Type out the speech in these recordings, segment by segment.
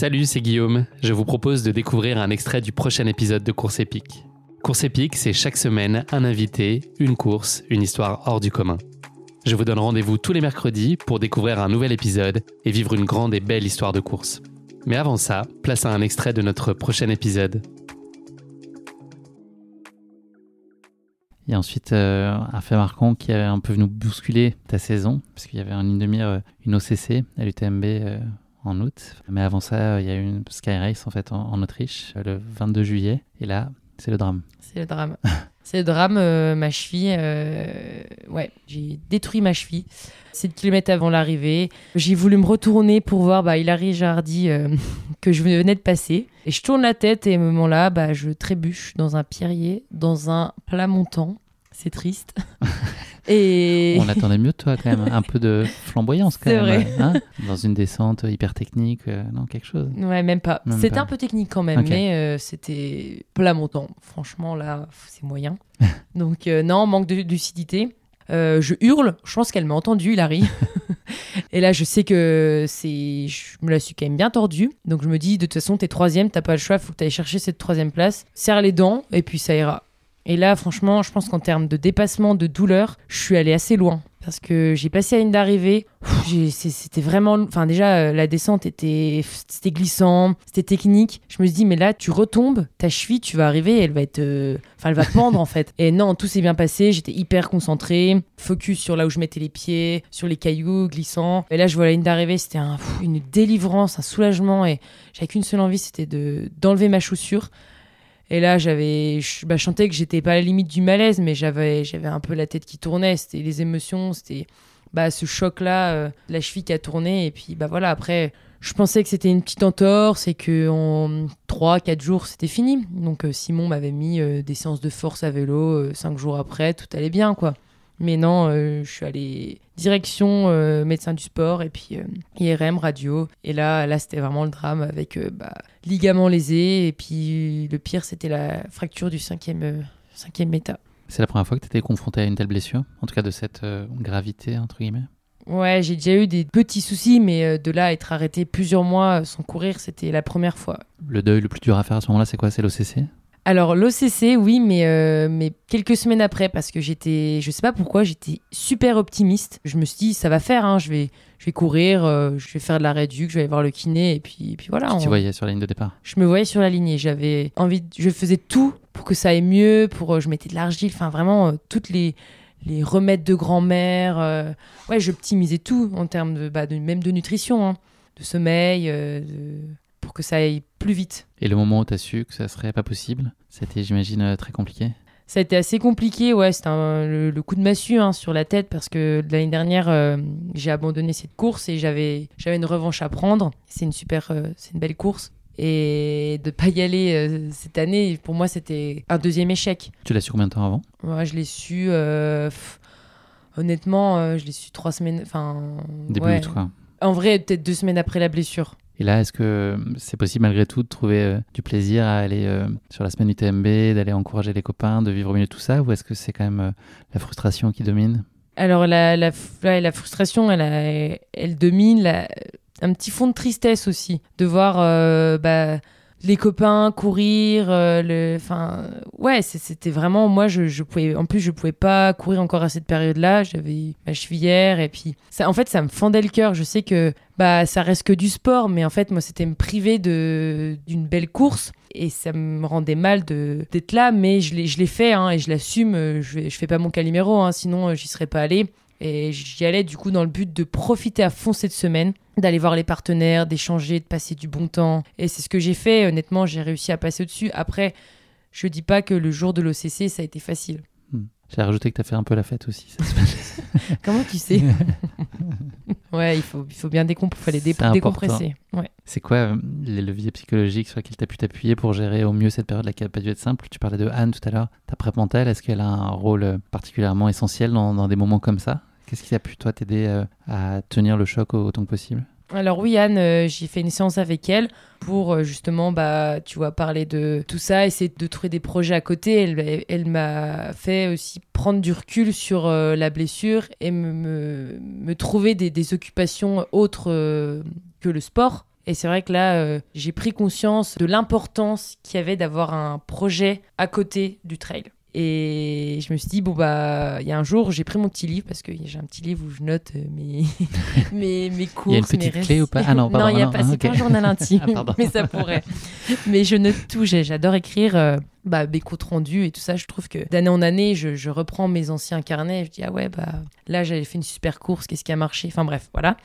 Salut, c'est Guillaume. Je vous propose de découvrir un extrait du prochain épisode de Course épique. Course épique, c'est chaque semaine un invité, une course, une histoire hors du commun. Je vous donne rendez-vous tous les mercredis pour découvrir un nouvel épisode et vivre une grande et belle histoire de course. Mais avant ça, place à un extrait de notre prochain épisode. A ensuite euh, un fait marquant qui a un peu venu bousculer ta saison, parce qu'il y avait en ligne de mire euh, une OCC à l'UTMB euh, en août. Mais avant ça, il y a eu une Sky Race en fait en, Autriche le 22 juillet. Et là, c'est le drame. C'est le drame. c'est le drame. ma cheville, ouais, j'ai détruit ma cheville. 7 km avant l'arrivée. J'ai voulu me retourner pour voir bah, Hilary Jardy que je venais de passer. Et je tourne la tête et à ce moment-là, bah, je trébuche dans un pierrier, dans un plat montant. C'est triste. et... On attendait mieux de toi quand même, un peu de flamboyance quand même. Vrai. Hein dans une descente hyper technique, euh, non, quelque chose. Ouais, même pas. C'était un peu technique quand même, mais euh, c'était plat montant. Franchement, là, c'est moyen. Donc, euh, non, manque de lucidité. je hurle, je pense qu'elle m'a entendu, Hilary. Et là, je sais que c'est, je me la suis quand même bien tordue. Donc je me dis, de toute façon, t'es troisième, t'as pas le choix, faut que t'ailles chercher cette troisième place. Serre les dents et puis ça ira. Et là, franchement, je pense qu'en termes de dépassement, de douleur, je suis allée assez loin parce que j'ai passé la ligne d'arrivée. C'était vraiment. Enfin, déjà, euh, la descente était, c'était glissant, c'était technique. Je me suis dit, mais là, tu retombes, ta cheville, tu vas arriver, elle va être. Euh, enfin, elle va pendre en fait. Et non, tout s'est bien passé. J'étais hyper concentrée, focus sur là où je mettais les pieds, sur les cailloux glissants. Et là, je vois la ligne d'arrivée, c'était un, une délivrance, un soulagement. Et j'avais qu'une seule envie, c'était d'enlever ma chaussure et là, j'avais, je, bah, chantais que j'étais pas à la limite du malaise, mais j'avais, j'avais un peu la tête qui tournait. C'était les émotions, c'était bah, ce choc-là, euh, la cheville qui a tourné. Et puis, bah voilà, après, je pensais que c'était une petite entorse et que en 3-4 jours, c'était fini. Donc, euh, Simon m'avait mis euh, des séances de force à vélo. 5 jours après, tout allait bien, quoi. Mais non, euh, je suis allée direction euh, médecin du sport et puis euh, IRM, radio. Et là, là c'était vraiment le drame avec bah, ligament lésé. Et puis le pire, c'était la fracture du cinquième, cinquième méta. C'est la première fois que tu étais confronté à une telle blessure En tout cas, de cette gravité, entre guillemets? Ouais, j'ai déjà eu des petits soucis, mais de là, être arrêté plusieurs mois sans courir, c'était la première fois. Le deuil le plus dur à faire à ce moment-là, c'est quoi? C'est l'OCC alors l'OCC, oui, mais, euh, mais quelques semaines après, parce que j'étais, je sais pas pourquoi, j'étais super optimiste. Je me suis dit, ça va faire, hein, je, vais, je vais courir, euh, je vais faire de la réduc, je vais aller voir le kiné, et puis, puis voilà. Tu te voyais sur la ligne de départ Je me voyais sur la ligne, j'avais envie, je faisais tout pour que ça aille mieux, pour, euh, je mettais de l'argile, enfin vraiment, toutes les, les remèdes de grand-mère. ouais, j'optimisais tout en termes de, bah, de, même de nutrition, hein, de sommeil, de pour que ça aille plus vite. Et le moment où tu as su que ça serait pas possible, c'était, j'imagine, euh, très compliqué ça a été assez compliqué, ouais, c'était le, coup de massue hein, sur la tête parce que l'année dernière, euh, j'ai abandonné cette course et j'avais une revanche à prendre. C'est une super, euh, c'est une belle course. Et de pas y aller cette année, pour moi, c'était un deuxième échec. Tu l'as su combien de temps avant? Moi, je l'ai su, honnêtement, je l'ai su trois semaines, enfin... Début ouais. août, quoi. En vrai, peut-être deux semaines après la blessure. Et là, est-ce que c'est possible malgré tout de trouver euh, du plaisir à aller euh, sur la semaine UTMB, d'aller encourager les copains, de vivre au milieu de tout ça Ou est-ce que c'est quand même euh, la frustration qui domine? Alors, la, la, la, frustration, elle, domine. un petit fond de tristesse aussi, de voir bah, les copains, courir, euh, le, enfin, ouais, c'était vraiment moi. Je, pouvais, en plus, je pouvais pas courir encore à cette période-là. J'avais ma chevillère et puis, ça, en fait, ça me fendait le cœur. Je sais que bah ça reste que du sport, mais en fait, moi, c'était me priver de d'une belle course et ça me rendait mal de d'être là. Mais je l'ai, fait hein, et je l'assume. Je, je fais pas mon calimero, hein, sinon j'y serais pas allé. Et j'y allais du coup dans le but de profiter à fond cette semaine, d'aller voir les partenaires, d'échanger, de passer du bon temps. Et c'est ce que j'ai fait. Honnêtement, j'ai réussi à passer au-dessus. Après, je dis pas que le jour de l'OCC, ça a été facile. Hmm. J'ai rajouté que tu as fait un peu la fête aussi. Comment tu sais Ouais, il faut, il faut bien fallait décompresser. Ouais. C'est quoi euh, les leviers psychologiques sur lesquels tu as pu t'appuyer pour gérer au mieux cette période-là qui n'a pas dû être simple? Tu parlais de Anne tout à l'heure. Ta prep mentale, est-ce qu'elle a un rôle particulièrement essentiel dans, dans des moments comme ça? Qu'est-ce qui a pu, toi, t'aider euh, à tenir le choc autant que possible? Alors oui, Anne, euh, j'ai fait une séance avec elle pour euh, justement, bah, tu vois, parler de tout ça, essayer de trouver des projets à côté. Elle, m'a fait aussi prendre du recul sur la blessure et me, me, trouver des, des, occupations autres que le sport. Et c'est vrai que là, j'ai pris conscience de l'importance qu'il y avait d'avoir un projet à côté du trail. Et je me suis dit, bon, bah, il y a un jour, j'ai pris mon petit livre, parce que j'ai un petit livre où je note euh, mes, mes, mes cours. Il y a une petite clé ou pas Ah non, non, il n'y a pas, c'est pas un journal intime, ah, mais ça pourrait. mais je note tout, j'adore écrire euh, bah, mes comptes rendus et tout ça. Je trouve que d'année en année, je, je, reprends mes anciens carnets, je dis, ah ouais, bah, là, j'avais fait une super course, qu'est-ce qui a marché? Enfin bref, voilà.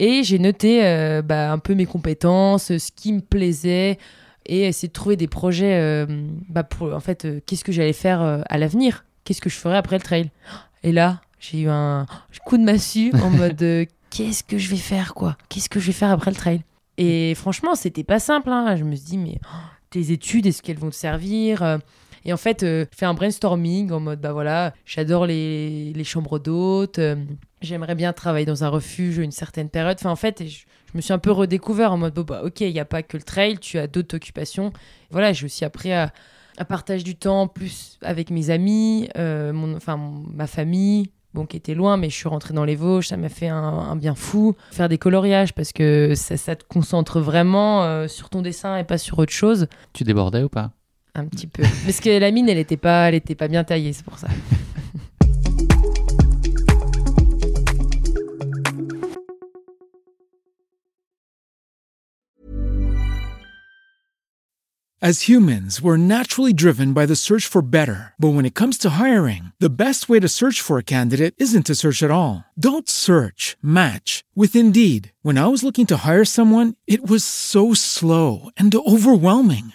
Et j'ai noté euh, bah, un peu mes compétences, ce qui me plaisait et essayer de trouver des projets euh, bah pour en fait euh, qu'est-ce que j'allais faire euh, à l'avenir? Qu'est-ce que je ferais après le trail? Et là j'ai eu un coup de massue en mode qu'est-ce que je vais faire quoi? Qu'est-ce que je vais faire après le trail? Et franchement c'était pas simple hein. je me suis dit mais oh, tes études est-ce qu'elles vont te servir? Et en fait, je fais un brainstorming en mode, bah voilà, j'adore les, les, chambres d'hôtes, j'aimerais bien travailler dans un refuge une certaine période. Enfin, en fait, je, je me suis un peu redécouvert en mode, bon, bah, ok, il n'y a pas que le trail, tu as d'autres occupations. Voilà, j'ai aussi appris à, à, partager du temps plus avec mes amis, euh, mon, enfin, ma famille, bon, qui était loin, mais je suis rentrée dans les Vosges, ça m'a fait un, bien fou. Faire des coloriages parce que ça, ça te concentre vraiment euh, sur ton dessin et pas sur autre chose. Tu débordais ou pas? Un petit peu. parce que la mine, elle n'était pas, pas bien taillée, c'est pour ça. As humans, we're naturally driven by the search for better. But when it comes to hiring, the best way to search for a candidate isn't to search at all. Don't search, match with Indeed. When I was looking to hire someone, it was so slow and overwhelming.